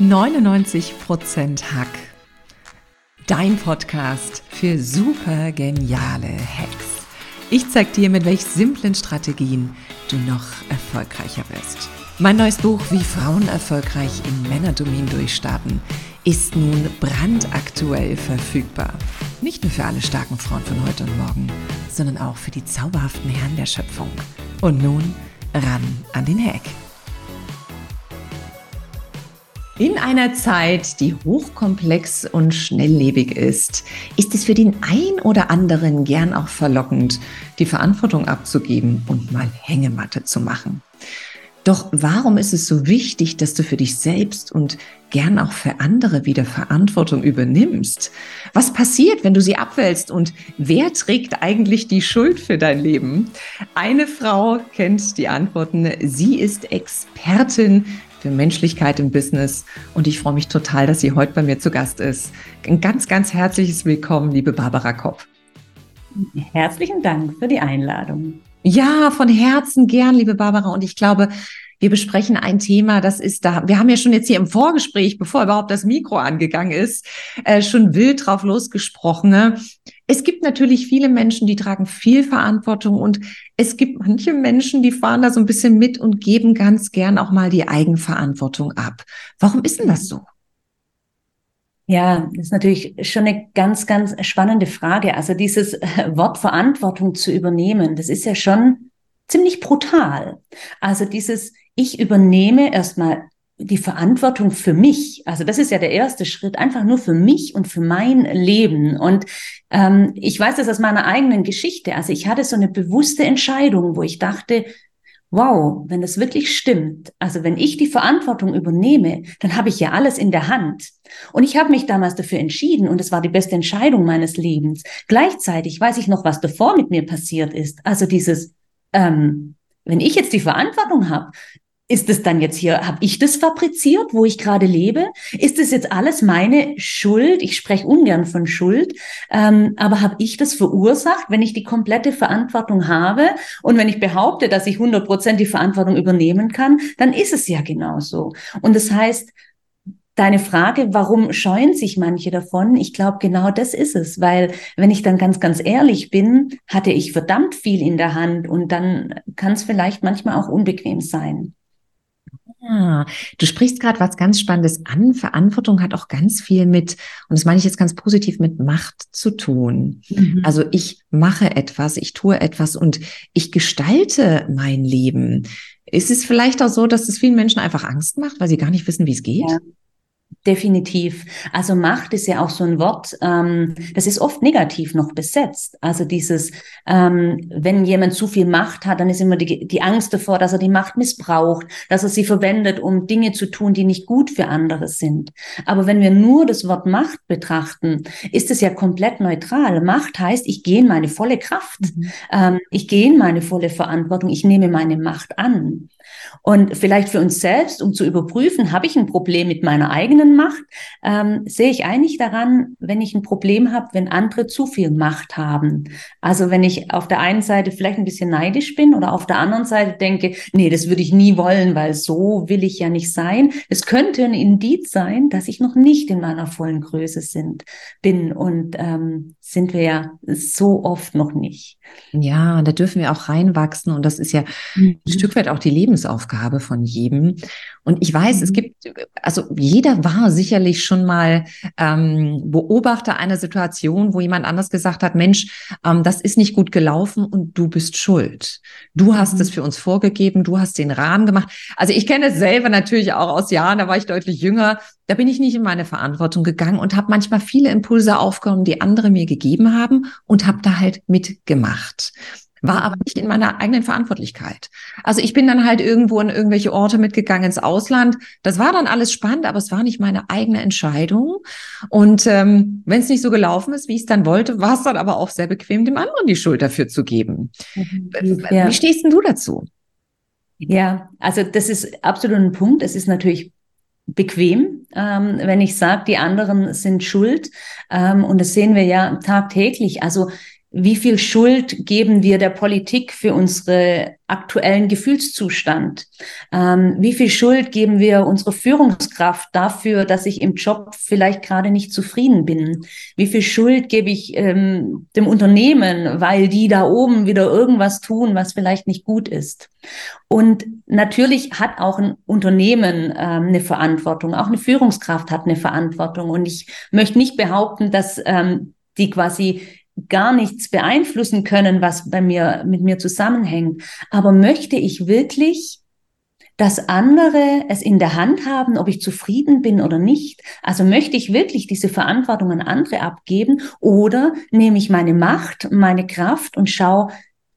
99% Hack. Dein Podcast für super geniale Hacks. Ich zeig dir, mit welch simplen Strategien du noch erfolgreicher wirst. Mein neues Buch Wie Frauen erfolgreich im Männerdomin durchstarten ist nun brandaktuell verfügbar. Nicht nur für alle starken Frauen von heute und morgen, sondern auch für die zauberhaften Herren der Schöpfung. Und nun ran an den Hack. In einer Zeit, die hochkomplex und schnelllebig ist, ist es für den ein oder anderen gern auch verlockend, die Verantwortung abzugeben und mal Hängematte zu machen. Doch warum ist es so wichtig, dass du für dich selbst und gern auch für andere wieder Verantwortung übernimmst? Was passiert, wenn du sie abwälzt und wer trägt eigentlich die Schuld für dein Leben? Eine Frau kennt die Antworten. Sie ist Expertin für Menschlichkeit im Business. Und ich freue mich total, dass sie heute bei mir zu Gast ist. Ein ganz, ganz herzliches Willkommen, liebe Barbara Kopp. Herzlichen Dank für die Einladung. Ja, von Herzen gern, liebe Barbara. Und ich glaube, wir besprechen ein Thema, das ist da. Wir haben ja schon jetzt hier im Vorgespräch, bevor überhaupt das Mikro angegangen ist, äh, schon wild drauf losgesprochen. Ne? Es gibt natürlich viele Menschen, die tragen viel Verantwortung und es gibt manche Menschen, die fahren da so ein bisschen mit und geben ganz gern auch mal die Eigenverantwortung ab. Warum ist denn das so? Ja, das ist natürlich schon eine ganz, ganz spannende Frage. Also dieses Wort Verantwortung zu übernehmen, das ist ja schon ziemlich brutal. Also dieses, ich übernehme erstmal die Verantwortung für mich. Also das ist ja der erste Schritt, einfach nur für mich und für mein Leben. Und ähm, ich weiß das aus meiner eigenen Geschichte. Also ich hatte so eine bewusste Entscheidung, wo ich dachte, wow, wenn das wirklich stimmt, also wenn ich die Verantwortung übernehme, dann habe ich ja alles in der Hand. Und ich habe mich damals dafür entschieden und es war die beste Entscheidung meines Lebens. Gleichzeitig weiß ich noch, was davor mit mir passiert ist. Also dieses, ähm, wenn ich jetzt die Verantwortung habe, ist es dann jetzt hier, habe ich das fabriziert, wo ich gerade lebe? Ist es jetzt alles meine Schuld? Ich spreche ungern von Schuld, ähm, aber habe ich das verursacht, wenn ich die komplette Verantwortung habe und wenn ich behaupte, dass ich 100 Prozent die Verantwortung übernehmen kann, dann ist es ja genauso. Und das heißt, Deine Frage, warum scheuen sich manche davon? Ich glaube, genau das ist es, weil wenn ich dann ganz, ganz ehrlich bin, hatte ich verdammt viel in der Hand und dann kann es vielleicht manchmal auch unbequem sein. Ah, du sprichst gerade was ganz Spannendes an. Verantwortung hat auch ganz viel mit, und das meine ich jetzt ganz positiv, mit Macht zu tun. Mhm. Also ich mache etwas, ich tue etwas und ich gestalte mein Leben. Ist es vielleicht auch so, dass es vielen Menschen einfach Angst macht, weil sie gar nicht wissen, wie es geht? Ja. Definitiv. Also Macht ist ja auch so ein Wort, ähm, das ist oft negativ noch besetzt. Also dieses, ähm, wenn jemand zu viel Macht hat, dann ist immer die, die Angst davor, dass er die Macht missbraucht, dass er sie verwendet, um Dinge zu tun, die nicht gut für andere sind. Aber wenn wir nur das Wort Macht betrachten, ist es ja komplett neutral. Macht heißt, ich gehe in meine volle Kraft, mhm. ähm, ich gehe in meine volle Verantwortung, ich nehme meine Macht an. Und vielleicht für uns selbst, um zu überprüfen, habe ich ein Problem mit meiner eigenen Macht, ähm, sehe ich eigentlich daran, wenn ich ein Problem habe, wenn andere zu viel Macht haben. Also wenn ich auf der einen Seite vielleicht ein bisschen neidisch bin oder auf der anderen Seite denke, nee, das würde ich nie wollen, weil so will ich ja nicht sein. Es könnte ein Indiz sein, dass ich noch nicht in meiner vollen Größe sind, bin und ähm, sind wir ja so oft noch nicht. Ja, da dürfen wir auch reinwachsen und das ist ja mhm. ein Stück weit auch die Lebensaufgabe von jedem. Und ich weiß, mhm. es gibt, also jeder war sicherlich schon mal ähm, Beobachter einer Situation, wo jemand anders gesagt hat, Mensch, ähm, das ist nicht gut gelaufen und du bist schuld. Du hast mhm. es für uns vorgegeben, du hast den Rahmen gemacht. Also ich kenne es selber natürlich auch aus Jahren, da war ich deutlich jünger. Da bin ich nicht in meine Verantwortung gegangen und habe manchmal viele Impulse aufgenommen, die andere mir gegeben haben und habe da halt mitgemacht war aber nicht in meiner eigenen Verantwortlichkeit. Also ich bin dann halt irgendwo in irgendwelche Orte mitgegangen ins Ausland. Das war dann alles spannend, aber es war nicht meine eigene Entscheidung. Und ähm, wenn es nicht so gelaufen ist, wie ich es dann wollte, war es dann aber auch sehr bequem, dem anderen die Schuld dafür zu geben. Mhm. Ja. Wie stehst denn du dazu? Ja, also das ist absolut ein Punkt. Es ist natürlich bequem, ähm, wenn ich sage, die anderen sind schuld. Ähm, und das sehen wir ja tagtäglich. Also wie viel Schuld geben wir der Politik für unsere aktuellen Gefühlszustand? Ähm, wie viel Schuld geben wir unserer Führungskraft dafür, dass ich im Job vielleicht gerade nicht zufrieden bin? Wie viel Schuld gebe ich ähm, dem Unternehmen, weil die da oben wieder irgendwas tun, was vielleicht nicht gut ist? Und natürlich hat auch ein Unternehmen ähm, eine Verantwortung, auch eine Führungskraft hat eine Verantwortung. Und ich möchte nicht behaupten, dass ähm, die quasi gar nichts beeinflussen können, was bei mir, mit mir zusammenhängt. Aber möchte ich wirklich, dass andere es in der Hand haben, ob ich zufrieden bin oder nicht? Also möchte ich wirklich diese Verantwortung an andere abgeben oder nehme ich meine Macht, meine Kraft und schaue,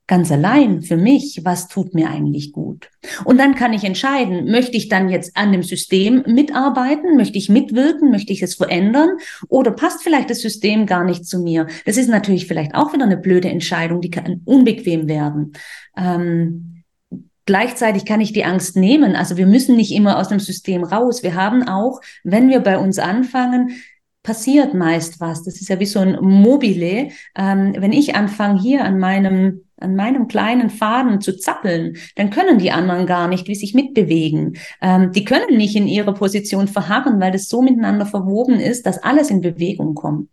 ganz allein für mich, was tut mir eigentlich gut. Und dann kann ich entscheiden, möchte ich dann jetzt an dem System mitarbeiten, möchte ich mitwirken, möchte ich es verändern oder passt vielleicht das System gar nicht zu mir. Das ist natürlich vielleicht auch wieder eine blöde Entscheidung, die kann unbequem werden. Ähm, Gleichzeitig kann ich die Angst nehmen. Also wir müssen nicht immer aus dem System raus. Wir haben auch, wenn wir bei uns anfangen, passiert meist was. Das ist ja wie so ein Mobile. Ähm, wenn ich anfange, hier an meinem an meinem kleinen Faden zu zappeln, dann können die anderen gar nicht wie sich mitbewegen. Ähm, die können nicht in ihrer Position verharren, weil das so miteinander verwoben ist, dass alles in Bewegung kommt.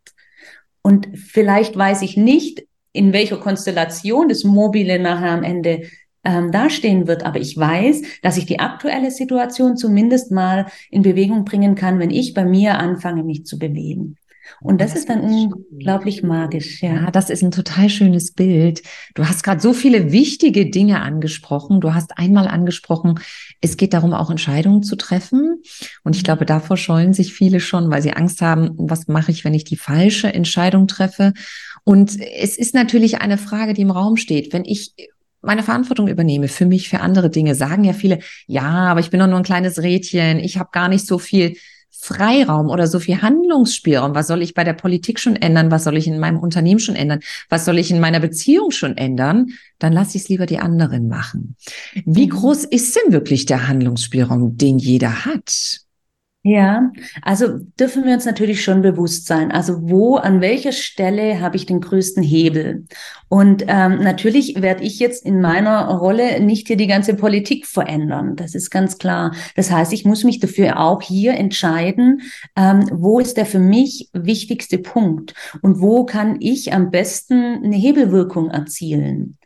Und vielleicht weiß ich nicht, in welcher Konstellation das Mobile nachher am Ende ähm, dastehen wird. Aber ich weiß, dass ich die aktuelle Situation zumindest mal in Bewegung bringen kann, wenn ich bei mir anfange, mich zu bewegen. Und das, das ist dann unglaublich magisch, ja. Ja, das ist ein total schönes Bild. Du hast gerade so viele wichtige Dinge angesprochen. Du hast einmal angesprochen, es geht darum, auch Entscheidungen zu treffen. Und ich glaube, davor scheuen sich viele schon, weil sie Angst haben, was mache ich, wenn ich die falsche Entscheidung treffe? Und es ist natürlich eine Frage, die im Raum steht. Wenn ich meine Verantwortung übernehme für mich, für andere Dinge, sagen ja viele, ja, aber ich bin doch nur ein kleines Rädchen, ich habe gar nicht so viel Freiraum oder so viel Handlungsspielraum. Was soll ich bei der Politik schon ändern? Was soll ich in meinem Unternehmen schon ändern? Was soll ich in meiner Beziehung schon ändern? Dann lasse ich es lieber die anderen machen. Wie mhm. groß ist denn wirklich der Handlungsspielraum, den jeder hat? Ja, also dürfen wir uns natürlich schon bewusst sein. Also wo, an welcher Stelle habe ich den größten Hebel? Und ähm, natürlich werde ich jetzt in meiner Rolle nicht hier die ganze Politik verändern. Das ist ganz klar. Das heißt, ich muss mich dafür auch hier entscheiden, ähm, wo ist der für mich wichtigste Punkt und wo kann ich am besten eine Hebelwirkung erzielen.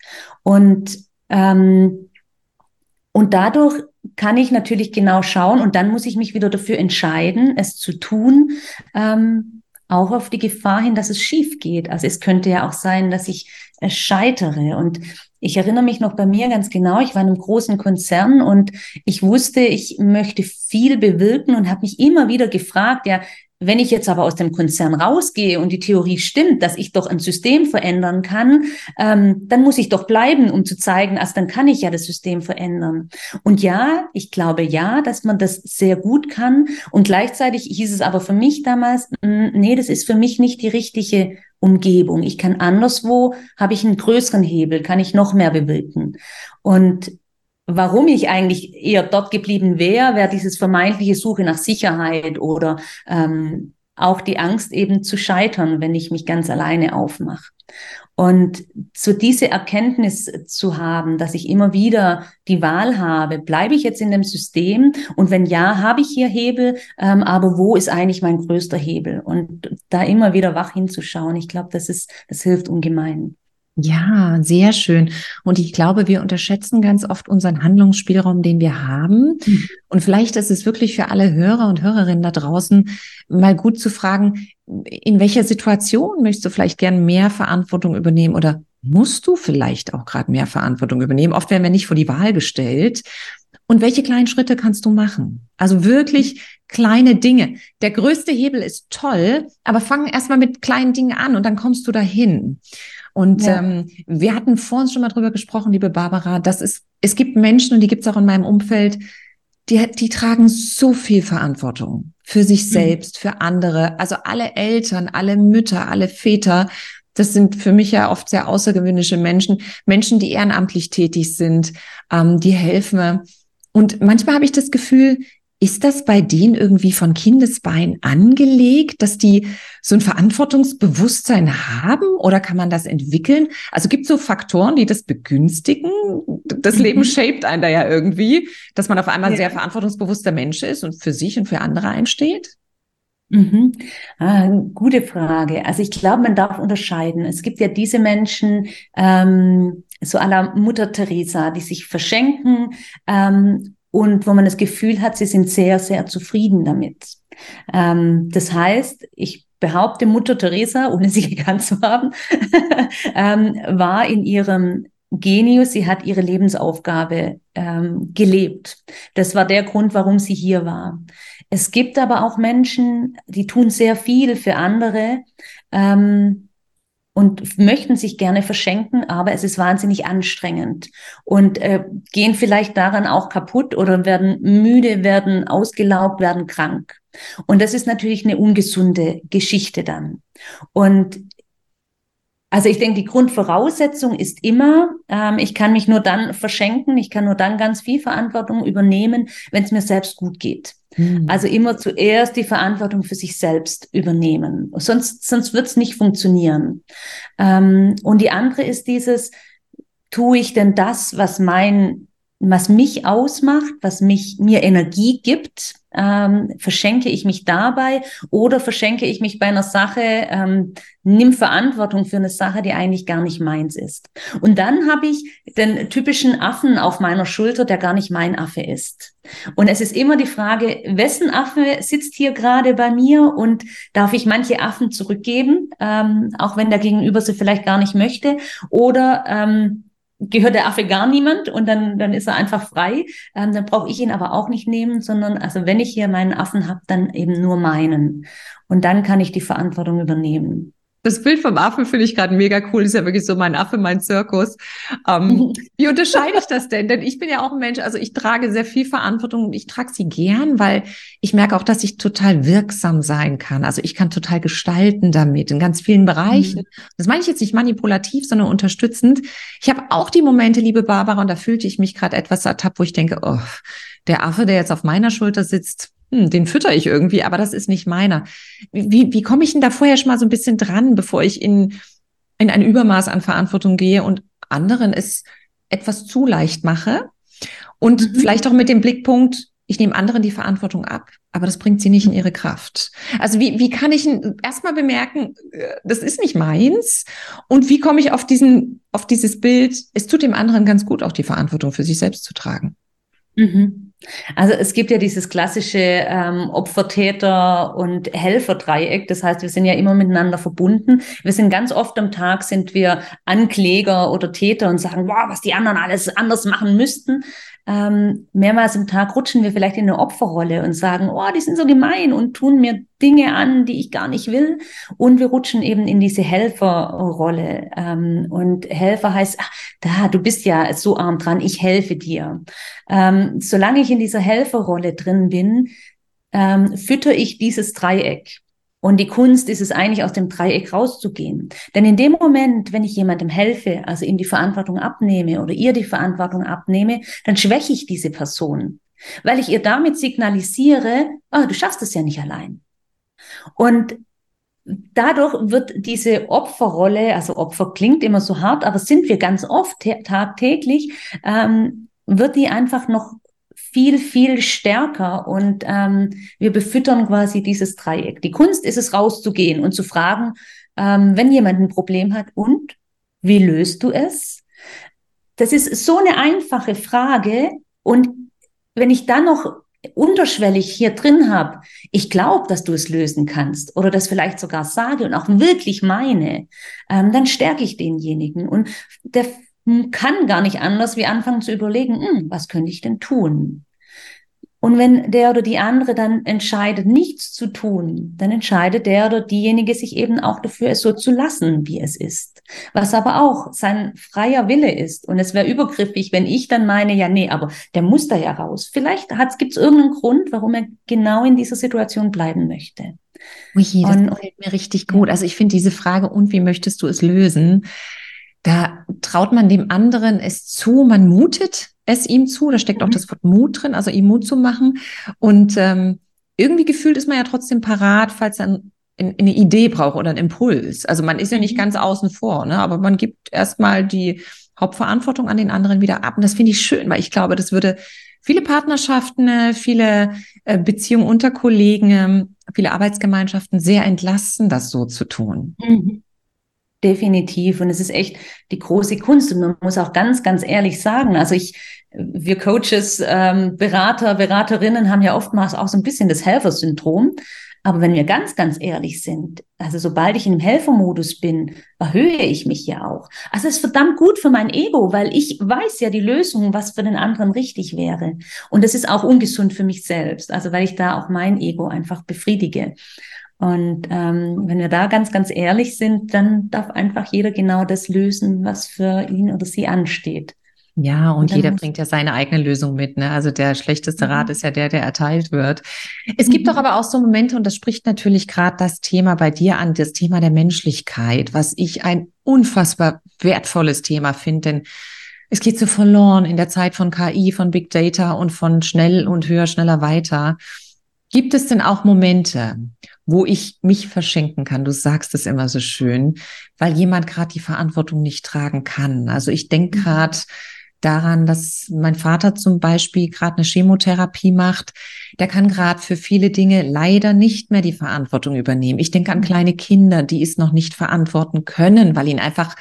Und ähm, und dadurch kann ich natürlich genau schauen und dann muss ich mich wieder dafür entscheiden, es zu tun, ähm, auch auf die Gefahr hin, dass es schief geht. Also es könnte ja auch sein, dass ich äh, scheitere. Und ich erinnere mich noch bei mir ganz genau, ich war in einem großen Konzern und ich wusste, ich möchte viel bewirken und habe mich immer wieder gefragt, ja, wenn ich jetzt aber aus dem Konzern rausgehe und die Theorie stimmt, dass ich doch ein System verändern kann, ähm, dann muss ich doch bleiben, um zu zeigen, also dann kann ich ja das System verändern. Und ja, ich glaube ja, dass man das sehr gut kann. Und gleichzeitig hieß es aber für mich damals, mh, nee, das ist für mich nicht die richtige Umgebung. Ich kann anderswo, habe ich einen größeren Hebel, kann ich noch mehr bewirken. Und warum ich eigentlich eher dort geblieben wäre, wäre dieses vermeintliche Suche nach Sicherheit oder ähm, auch die Angst eben zu scheitern, wenn ich mich ganz alleine aufmache. Und so diese Erkenntnis zu haben, dass ich immer wieder die Wahl habe, bleibe ich jetzt in dem System und wenn ja, habe ich hier Hebel, ähm, aber wo ist eigentlich mein größter Hebel? Und da immer wieder wach hinzuschauen, ich glaube, das ist, das hilft ungemein. Ja, sehr schön. Und ich glaube, wir unterschätzen ganz oft unseren Handlungsspielraum, den wir haben. Mhm. Und vielleicht ist es wirklich für alle Hörer und Hörerinnen da draußen mal gut zu fragen, in welcher Situation möchtest du vielleicht gern mehr Verantwortung übernehmen oder musst du vielleicht auch gerade mehr Verantwortung übernehmen? Oft werden wir nicht vor die Wahl gestellt. Und welche kleinen Schritte kannst du machen? Also wirklich kleine Dinge. Der größte Hebel ist toll, aber fang erstmal mit kleinen Dingen an und dann kommst du dahin. Und ja. ähm, wir hatten vor uns schon mal drüber gesprochen, liebe Barbara, dass es, es gibt Menschen, und die gibt es auch in meinem Umfeld, die, die tragen so viel Verantwortung für sich mhm. selbst, für andere. Also alle Eltern, alle Mütter, alle Väter, das sind für mich ja oft sehr außergewöhnliche Menschen, Menschen, die ehrenamtlich tätig sind, ähm, die helfen. Und manchmal habe ich das Gefühl, ist das bei denen irgendwie von Kindesbein angelegt, dass die so ein Verantwortungsbewusstsein haben oder kann man das entwickeln? Also gibt es so Faktoren, die das begünstigen? Das mhm. Leben shaped einen da ja irgendwie, dass man auf einmal ja. sehr verantwortungsbewusster Mensch ist und für sich und für andere einsteht? Mhm. Ah, gute Frage. Also ich glaube, man darf unterscheiden. Es gibt ja diese Menschen, ähm, so aller Mutter Teresa, die sich verschenken ähm, und wo man das Gefühl hat, sie sind sehr, sehr zufrieden damit. Ähm, das heißt, ich behaupte, Mutter Teresa, ohne sie gekannt zu haben, ähm, war in ihrem Genius, sie hat ihre Lebensaufgabe ähm, gelebt. Das war der Grund, warum sie hier war. Es gibt aber auch Menschen, die tun sehr viel für andere, ähm, und möchten sich gerne verschenken, aber es ist wahnsinnig anstrengend und äh, gehen vielleicht daran auch kaputt oder werden müde, werden ausgelaugt, werden krank. Und das ist natürlich eine ungesunde Geschichte dann. Und also ich denke, die Grundvoraussetzung ist immer, ähm, ich kann mich nur dann verschenken, ich kann nur dann ganz viel Verantwortung übernehmen, wenn es mir selbst gut geht. Mhm. Also immer zuerst die Verantwortung für sich selbst übernehmen. Sonst, sonst wird es nicht funktionieren. Ähm, und die andere ist dieses, tue ich denn das, was mein was mich ausmacht, was mich mir Energie gibt, ähm, verschenke ich mich dabei oder verschenke ich mich bei einer Sache, ähm, nimm Verantwortung für eine Sache, die eigentlich gar nicht meins ist. Und dann habe ich den typischen Affen auf meiner Schulter, der gar nicht mein Affe ist. Und es ist immer die Frage, wessen Affe sitzt hier gerade bei mir und darf ich manche Affen zurückgeben, ähm, auch wenn der Gegenüber sie vielleicht gar nicht möchte, oder ähm, gehört der Affe gar niemand und dann, dann ist er einfach frei. Ähm, dann brauche ich ihn aber auch nicht nehmen, sondern also wenn ich hier meinen Affen habe, dann eben nur meinen. Und dann kann ich die Verantwortung übernehmen. Das Bild vom Affen finde ich gerade mega cool. Ist ja wirklich so mein Affe, mein Zirkus. Ähm, wie unterscheide ich das denn? Denn ich bin ja auch ein Mensch, also ich trage sehr viel Verantwortung und ich trage sie gern, weil ich merke auch, dass ich total wirksam sein kann. Also ich kann total gestalten damit in ganz vielen Bereichen. Mhm. Das meine ich jetzt nicht manipulativ, sondern unterstützend. Ich habe auch die Momente, liebe Barbara, und da fühlte ich mich gerade etwas ertappt, wo ich denke, oh, der Affe, der jetzt auf meiner Schulter sitzt, hm, den fütter ich irgendwie, aber das ist nicht meiner. Wie, wie komme ich denn da vorher schon mal so ein bisschen dran, bevor ich in, in ein Übermaß an Verantwortung gehe und anderen es etwas zu leicht mache? Und mhm. vielleicht auch mit dem Blickpunkt, ich nehme anderen die Verantwortung ab, aber das bringt sie nicht in ihre Kraft. Also wie, wie kann ich erstmal bemerken, äh, das ist nicht meins? Und wie komme ich auf diesen, auf dieses Bild, es tut dem anderen ganz gut, auch die Verantwortung für sich selbst zu tragen? Mhm. Also es gibt ja dieses klassische ähm, Opfer-Täter- und Helfer-Dreieck. Das heißt, wir sind ja immer miteinander verbunden. Wir sind ganz oft am Tag sind wir Ankläger oder Täter und sagen, wow, was die anderen alles anders machen müssten ähm, mehrmals im Tag rutschen wir vielleicht in eine Opferrolle und sagen, oh, die sind so gemein und tun mir Dinge an, die ich gar nicht will. Und wir rutschen eben in diese Helferrolle. Ähm, und Helfer heißt, ach, da, du bist ja so arm dran, ich helfe dir. Ähm, solange ich in dieser Helferrolle drin bin, ähm, fütter ich dieses Dreieck. Und die Kunst ist es eigentlich, aus dem Dreieck rauszugehen. Denn in dem Moment, wenn ich jemandem helfe, also ihm die Verantwortung abnehme oder ihr die Verantwortung abnehme, dann schwäche ich diese Person, weil ich ihr damit signalisiere, oh, du schaffst es ja nicht allein. Und dadurch wird diese Opferrolle, also Opfer klingt immer so hart, aber sind wir ganz oft tagtäglich, ähm, wird die einfach noch viel, viel stärker und ähm, wir befüttern quasi dieses Dreieck. Die Kunst ist es, rauszugehen und zu fragen, ähm, wenn jemand ein Problem hat, und wie löst du es? Das ist so eine einfache Frage und wenn ich dann noch unterschwellig hier drin habe, ich glaube, dass du es lösen kannst oder das vielleicht sogar sage und auch wirklich meine, ähm, dann stärke ich denjenigen. Und der kann gar nicht anders, wie anfangen zu überlegen, hm, was könnte ich denn tun? Und wenn der oder die andere dann entscheidet, nichts zu tun, dann entscheidet der oder diejenige sich eben auch dafür, es so zu lassen, wie es ist. Was aber auch sein freier Wille ist. Und es wäre übergriffig, wenn ich dann meine, ja, nee, aber der muss da ja raus. Vielleicht gibt es irgendeinen Grund, warum er genau in dieser Situation bleiben möchte. Ui, das und, gefällt mir richtig gut. Also ich finde diese Frage, und wie möchtest du es lösen? Da traut man dem anderen es zu, man mutet es ihm zu, da steckt mhm. auch das Wort Mut drin, also ihm Mut zu machen. Und ähm, irgendwie gefühlt ist man ja trotzdem parat, falls dann eine Idee braucht oder einen Impuls. Also man ist ja nicht mhm. ganz außen vor, ne? aber man gibt erstmal die Hauptverantwortung an den anderen wieder ab. Und das finde ich schön, weil ich glaube, das würde viele Partnerschaften, äh, viele äh, Beziehungen unter Kollegen, viele Arbeitsgemeinschaften sehr entlasten, das so zu tun. Mhm. Definitiv. Und es ist echt die große Kunst. Und man muss auch ganz, ganz ehrlich sagen, also ich, wir Coaches, ähm, Berater, Beraterinnen haben ja oftmals auch so ein bisschen das Helfersyndrom. Aber wenn wir ganz, ganz ehrlich sind, also sobald ich in einem Helfermodus bin, erhöhe ich mich ja auch. Also es ist verdammt gut für mein Ego, weil ich weiß ja die Lösung, was für den anderen richtig wäre. Und es ist auch ungesund für mich selbst, also weil ich da auch mein Ego einfach befriedige. Und ähm, wenn wir da ganz, ganz ehrlich sind, dann darf einfach jeder genau das lösen, was für ihn oder sie ansteht. Ja, und, und jeder bringt ja seine eigene Lösung mit. Ne? Also der schlechteste Rat ist ja der, der erteilt wird. Es gibt mhm. doch aber auch so Momente, und das spricht natürlich gerade das Thema bei dir an, das Thema der Menschlichkeit, was ich ein unfassbar wertvolles Thema finde, denn es geht so verloren in der Zeit von KI, von Big Data und von schnell und höher, schneller weiter. Gibt es denn auch Momente, wo ich mich verschenken kann? Du sagst es immer so schön, weil jemand gerade die Verantwortung nicht tragen kann. Also ich denke gerade, mhm daran, dass mein Vater zum Beispiel gerade eine Chemotherapie macht. Der kann gerade für viele Dinge leider nicht mehr die Verantwortung übernehmen. Ich denke an kleine Kinder, die es noch nicht verantworten können, weil ihnen einfach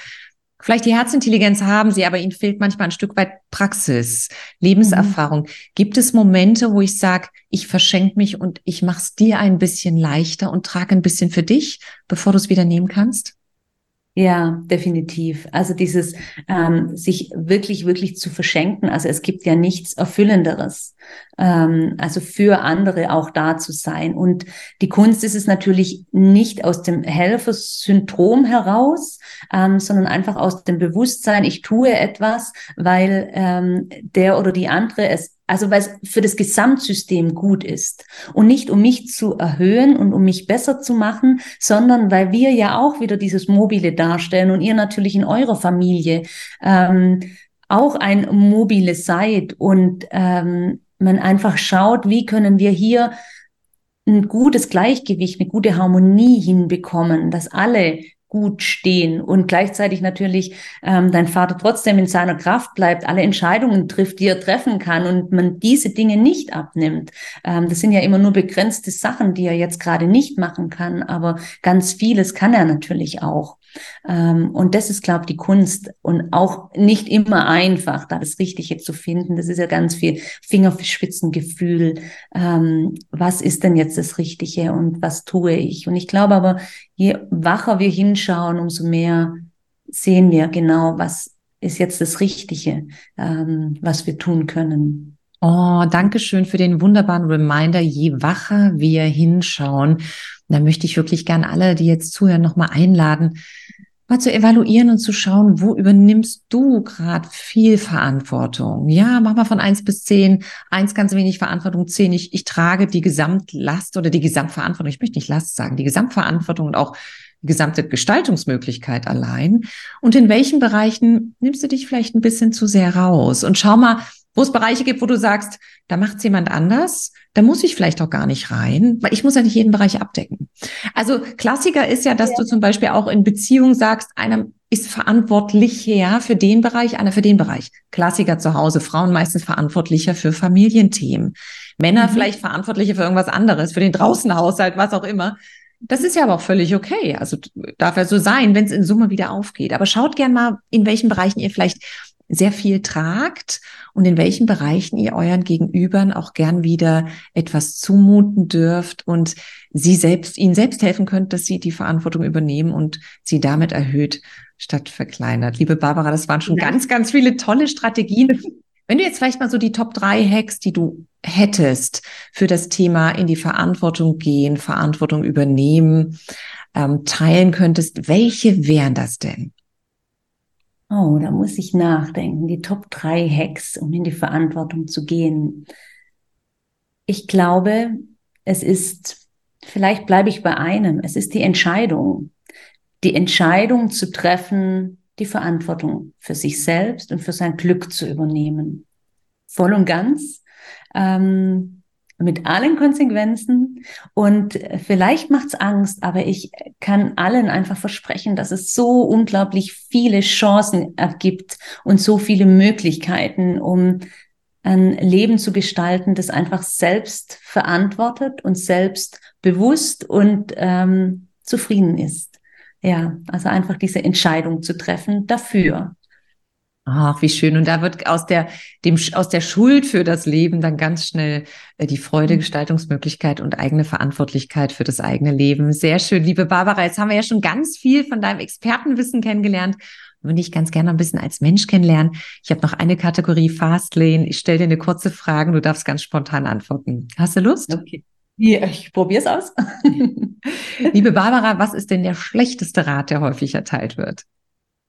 vielleicht die Herzintelligenz haben sie, aber ihnen fehlt manchmal ein Stück weit Praxis, Lebenserfahrung. Mhm. Gibt es Momente, wo ich sage, ich verschenke mich und ich mache es dir ein bisschen leichter und trage ein bisschen für dich, bevor du es wieder nehmen kannst? Ja, definitiv. Also dieses ähm, sich wirklich, wirklich zu verschenken. Also es gibt ja nichts Erfüllenderes. Ähm, also für andere auch da zu sein. Und die Kunst ist es natürlich nicht aus dem Helfersyndrom heraus, ähm, sondern einfach aus dem Bewusstsein, ich tue etwas, weil ähm, der oder die andere es also weil es für das Gesamtsystem gut ist. Und nicht um mich zu erhöhen und um mich besser zu machen, sondern weil wir ja auch wieder dieses Mobile darstellen und ihr natürlich in eurer Familie ähm, auch ein Mobile seid und ähm, man einfach schaut, wie können wir hier ein gutes Gleichgewicht, eine gute Harmonie hinbekommen, dass alle gut stehen und gleichzeitig natürlich ähm, dein Vater trotzdem in seiner Kraft bleibt, alle Entscheidungen trifft, die er treffen kann und man diese Dinge nicht abnimmt. Ähm, das sind ja immer nur begrenzte Sachen, die er jetzt gerade nicht machen kann, aber ganz vieles kann er natürlich auch. Ähm, und das ist, glaube ich, die Kunst und auch nicht immer einfach, da das Richtige zu finden. Das ist ja ganz viel Fingerspitzengefühl. Ähm, was ist denn jetzt das Richtige und was tue ich? Und ich glaube aber, je wacher wir hinschauen, umso mehr sehen wir genau, was ist jetzt das Richtige, ähm, was wir tun können. Oh, danke schön für den wunderbaren Reminder. Je wacher wir hinschauen, da möchte ich wirklich gern alle, die jetzt zuhören, nochmal einladen, mal zu evaluieren und zu schauen, wo übernimmst du gerade viel Verantwortung? Ja, mach mal von eins bis zehn. Eins ganz wenig Verantwortung, zehn. Ich, ich trage die Gesamtlast oder die Gesamtverantwortung. Ich möchte nicht Last sagen, die Gesamtverantwortung und auch die gesamte Gestaltungsmöglichkeit allein. Und in welchen Bereichen nimmst du dich vielleicht ein bisschen zu sehr raus? Und schau mal, wo es Bereiche gibt, wo du sagst, da macht es jemand anders, da muss ich vielleicht auch gar nicht rein, weil ich muss ja nicht jeden Bereich abdecken. Also Klassiker ist ja, dass ja. du zum Beispiel auch in Beziehung sagst, einer ist verantwortlich her für den Bereich, einer für den Bereich. Klassiker zu Hause, Frauen meistens verantwortlicher für Familienthemen. Männer mhm. vielleicht verantwortlicher für irgendwas anderes, für den Draußenhaushalt, was auch immer. Das ist ja aber auch völlig okay. Also darf ja so sein, wenn es in Summe wieder aufgeht. Aber schaut gern mal, in welchen Bereichen ihr vielleicht sehr viel tragt und in welchen Bereichen ihr euren Gegenübern auch gern wieder etwas zumuten dürft und sie selbst, ihnen selbst helfen könnt, dass sie die Verantwortung übernehmen und sie damit erhöht statt verkleinert. Liebe Barbara, das waren schon ja. ganz, ganz viele tolle Strategien. Wenn du jetzt vielleicht mal so die Top drei Hacks, die du hättest für das Thema in die Verantwortung gehen, Verantwortung übernehmen, ähm, teilen könntest, welche wären das denn? Oh, da muss ich nachdenken. Die Top drei Hacks, um in die Verantwortung zu gehen. Ich glaube, es ist, vielleicht bleibe ich bei einem, es ist die Entscheidung. Die Entscheidung zu treffen, die Verantwortung für sich selbst und für sein Glück zu übernehmen. Voll und ganz. Ähm, mit allen Konsequenzen. Und vielleicht macht's Angst, aber ich kann allen einfach versprechen, dass es so unglaublich viele Chancen ergibt und so viele Möglichkeiten, um ein Leben zu gestalten, das einfach selbst verantwortet und selbst bewusst und ähm, zufrieden ist. Ja, also einfach diese Entscheidung zu treffen dafür. Ach, wie schön. Und da wird aus der, dem, aus der Schuld für das Leben dann ganz schnell äh, die Freude, mhm. Gestaltungsmöglichkeit und eigene Verantwortlichkeit für das eigene Leben. Sehr schön, liebe Barbara. Jetzt haben wir ja schon ganz viel von deinem Expertenwissen kennengelernt. Würde ich ganz gerne ein bisschen als Mensch kennenlernen. Ich habe noch eine Kategorie Fastlane. Ich stelle dir eine kurze Frage. Du darfst ganz spontan antworten. Hast du Lust? Okay. Ja, ich probiere es aus. liebe Barbara, was ist denn der schlechteste Rat, der häufig erteilt wird?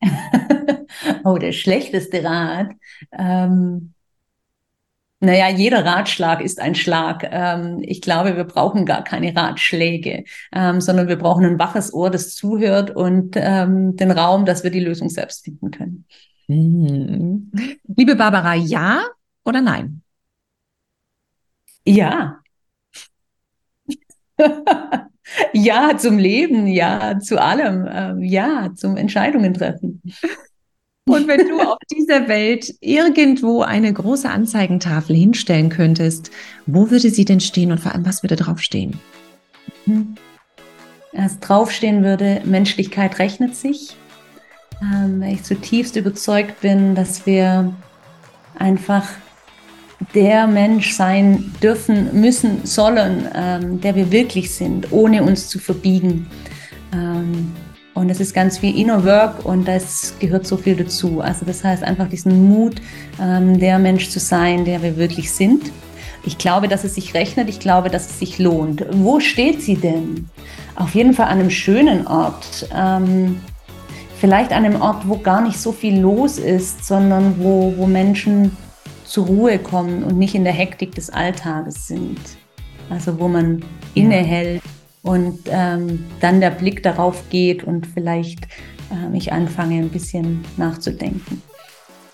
oh, der schlechteste Rat. Ähm, naja, jeder Ratschlag ist ein Schlag. Ähm, ich glaube, wir brauchen gar keine Ratschläge, ähm, sondern wir brauchen ein waches Ohr, das zuhört und ähm, den Raum, dass wir die Lösung selbst finden können. Mhm. Liebe Barbara, ja oder nein? Ja. ja zum Leben, ja zu allem, ähm, ja zum Entscheidungen treffen. Und wenn du auf dieser Welt irgendwo eine große Anzeigentafel hinstellen könntest, wo würde sie denn stehen und vor allem, was würde draufstehen? Mhm. Als draufstehen würde, Menschlichkeit rechnet sich. Ähm, weil ich zutiefst überzeugt bin, dass wir einfach der Mensch sein dürfen, müssen, sollen, ähm, der wir wirklich sind, ohne uns zu verbiegen. Ähm, und es ist ganz viel Inner Work und das gehört so viel dazu. Also das heißt einfach diesen Mut, ähm, der Mensch zu sein, der wir wirklich sind. Ich glaube, dass es sich rechnet, ich glaube, dass es sich lohnt. Wo steht sie denn? Auf jeden Fall an einem schönen Ort. Ähm, vielleicht an einem Ort, wo gar nicht so viel los ist, sondern wo, wo Menschen zur Ruhe kommen und nicht in der Hektik des Alltages sind. Also wo man innehält und ähm, dann der Blick darauf geht und vielleicht äh, ich anfange ein bisschen nachzudenken.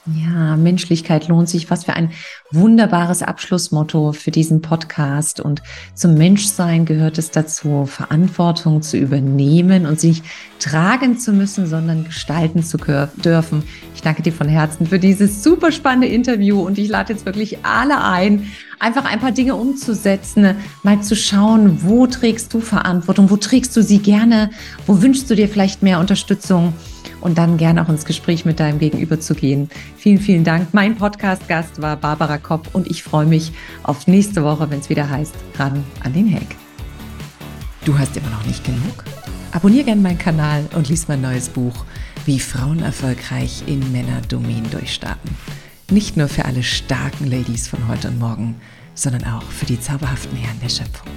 Ja, Menschlichkeit lohnt sich. Was für ein wunderbares Abschlussmotto für diesen Podcast. Und zum Menschsein gehört es dazu, Verantwortung zu übernehmen und sich tragen zu müssen, sondern gestalten zu dürfen. Ich danke dir von Herzen für dieses super spannende Interview und ich lade jetzt wirklich alle ein, einfach ein paar Dinge umzusetzen, mal zu schauen, wo trägst du Verantwortung, wo trägst du sie gerne, wo wünschst du dir vielleicht mehr Unterstützung und dann gerne auch ins Gespräch mit deinem Gegenüber zu gehen. Vielen, vielen Dank. Mein Podcast-Gast war Barbara Kopp und ich freue mich auf nächste Woche, wenn es wieder heißt, ran an den Heck. Du hast immer noch nicht genug? Abonnier gerne meinen Kanal und lies mein neues Buch, wie Frauen erfolgreich in Männerdomänen durchstarten. Nicht nur für alle starken Ladies von heute und morgen, sondern auch für die zauberhaften Herren der Schöpfung.